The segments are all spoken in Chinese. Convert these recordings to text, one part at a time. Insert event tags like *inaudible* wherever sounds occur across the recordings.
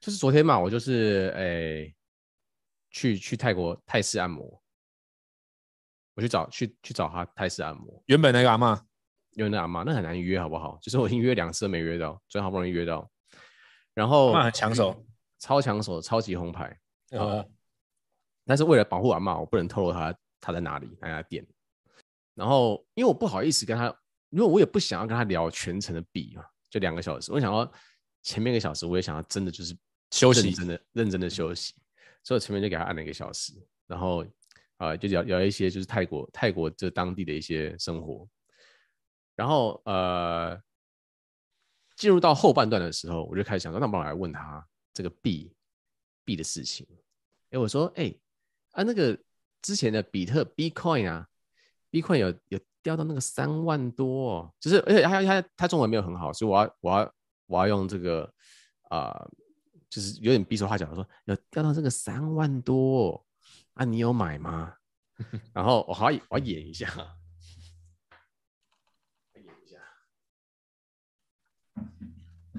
就是昨天嘛，我就是诶、欸，去去泰国泰式按摩，我去找去去找他泰式按摩。原本那个阿嬷，原本那阿嬷，那很难约，好不好？就是我已经约两次都没约到，昨天好不容易约到，然后很抢手，超抢手，超级红牌。呃、嗯，但是为了保护阿嬷，我不能透露他他在哪里那家店。然后因为我不好意思跟他，因为我也不想要跟他聊全程的比嘛，就两个小时，我想要前面一个小时，我也想要真的就是。休息，真的认真的休息，所以我前面就给他按了一个小时，然后啊、呃，就聊聊一些就是泰国泰国这当地的一些生活，然后呃，进入到后半段的时候，我就开始想说，那我来问他这个币币的事情。哎，我说，哎啊，那个之前的比特 Bitcoin 啊，Bitcoin 有有掉到那个三万多，哦，就是而且他他他中文没有很好，所以我要我要我要用这个啊。呃就是有点比手画脚的说，要掉到这个三万多啊，你有买吗？*laughs* 然后我好我要演一下，演一下。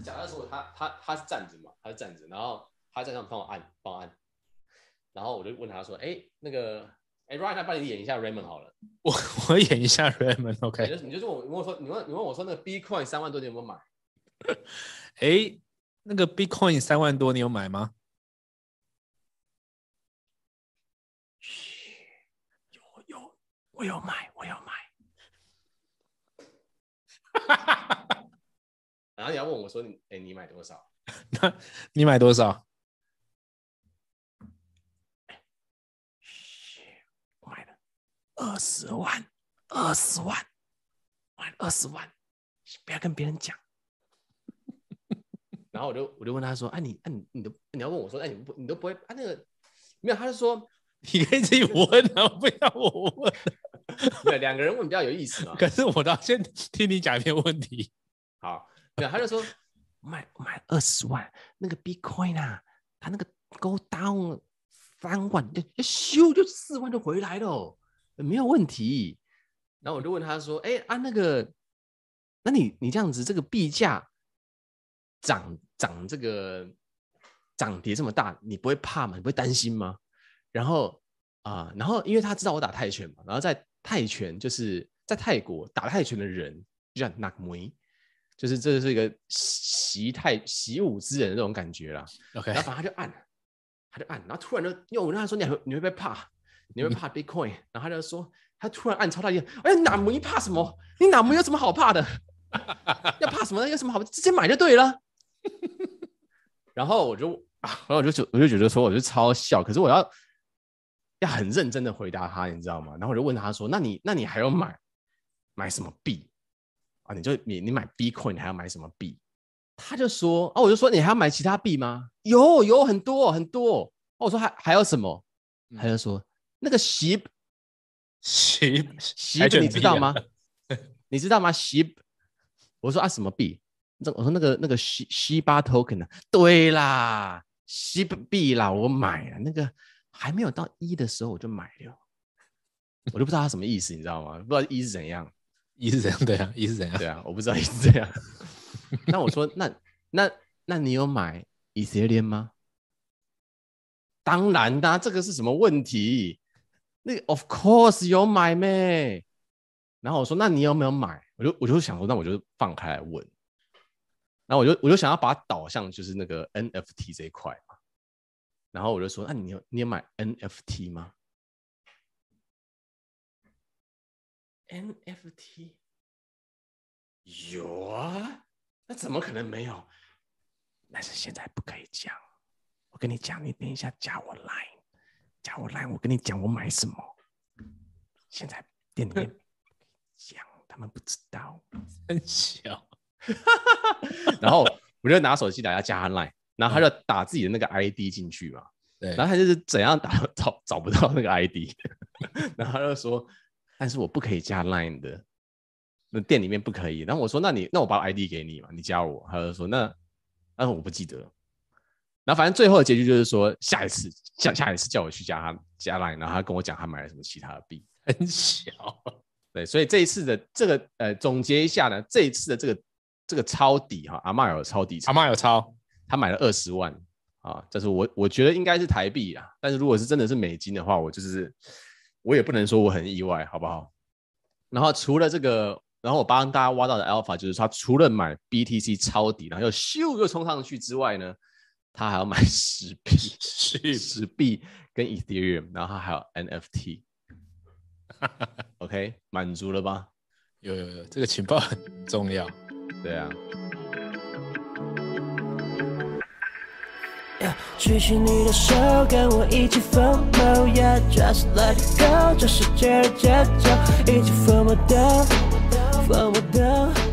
假的时候他他他是站着嘛，他是站着，然后他在那帮我按帮我按，然后我就问他说，哎，那个哎，Ryan，他帮你演一下 Raymond 好了，我我演一下 Raymond，OK？、Okay. 你就你就问我问我说你问你问我说那个 Bitcoin 三万多你有没有买？*laughs* 哎。那个 Bitcoin 三万多，你有买吗？有有，我有买，我有买。*laughs* 然后你要问我说：“你哎，你买多少？”那 *laughs* 你买多少？我买了二十万，二十万，买了二十万，不要跟别人讲。然后我就我就问他说：“哎、啊，你哎、啊、你你都你要问我说，哎、啊、你不你都不会啊那个没有？”他就说：“你可以自己问啊，不要我问。*laughs* ”对，两个人问比较有意思嘛。可是我倒先听你讲一遍问题。好，对，他就说买买二十万那个 Bitcoin 啊，他那个 Go down 三万就就咻就四万就回来了，没有问题。然后我就问他说：“哎啊那个，那你你这样子这个币价涨？”涨这个涨跌这么大，你不会怕吗？你不会担心吗？然后啊、呃，然后因为他知道我打泰拳嘛，然后在泰拳就是在泰国打泰拳的人就叫 Nak Muay，就是这是一个习泰习武之人的那种感觉啦。OK，然后反正他就按，他就按，然后突然就因为我跟他说，你会你会不会怕？你会怕 *laughs* Bitcoin？、嗯、然后他就说他突然按超大力，哎，Nak Muay 怕什么？你 Nak Muay 有什么好怕的？*laughs* 要怕什么呢？有什么好？直接买就对了。*laughs* 然后我就啊，*laughs* 然后我就我就觉得说，我就超笑。可是我要要很认真的回答他，你知道吗？然后我就问他说：“那你那你还要买买什么币啊？你就你你买 Bitcoin，你还要买什么币？”他就说：“哦、啊，我就说你还要买其他币吗？有有很多很多。哦”我说还还有什么？他就说那个 SHIB SHIB SHIB 你知道吗？*laughs* 你知道吗？SHIB 我说啊什么币？我说那个那个西西巴 token 呢？对啦，西币啦，我买了那个还没有到一的时候我就买了，我就不知道它什么意思，你知道吗？不知道一是怎样，一是怎样？对啊，一是怎样？对啊，我不知道一是怎样。那我说那那那你有买以色列吗？当然的，这个是什么问题？那个 of course 有买咩？然后我说那你有没有买？我就我就想说那我就放开来问。然后我就我就想要把它导向就是那个 NFT 这一块嘛，然后我就说，那你有你有买 NFT 吗？NFT 有啊，那怎么可能没有？但是现在不可以讲。我跟你讲，你等一下加我 Line，加我 Line，我跟你讲我买什么。现在店里面 *laughs* 讲，他们不知道，很小。*laughs* 然后我就拿手机，大家加他 line，然后他就打自己的那个 ID 进去嘛。对，然后他就是怎样打找找不到那个 ID，*laughs* 然后他就说，但是我不可以加 line 的，那店里面不可以。然后我说，那你那我把 ID 给你嘛，你加我。他就说，那但是我不记得。然后反正最后的结局就是说，下一次下下一次叫我去加他加 line，然后他跟我讲他买了什么其他的币，很小。对，所以这一次的这个呃总结一下呢，这一次的这个。这个抄底哈，阿嬷有抄底，阿嬷有抄，他买了二十万，啊，这是我我觉得应该是台币啊，但是如果是真的是美金的话，我就是我也不能说我很意外，好不好？然后除了这个，然后我帮大家挖到的 Alpha 就是他除了买 BTC 抄底，然后又咻又冲上去之外呢，他还要买十币、史史币跟 Ethereum，然后他还有 NFT。*laughs* OK，满足了吧？有有有，这个情报很重要。对啊。举起你的手，跟我一起疯魔，Yeah，just let it go，这世界的节奏，一起疯魔的，疯魔的。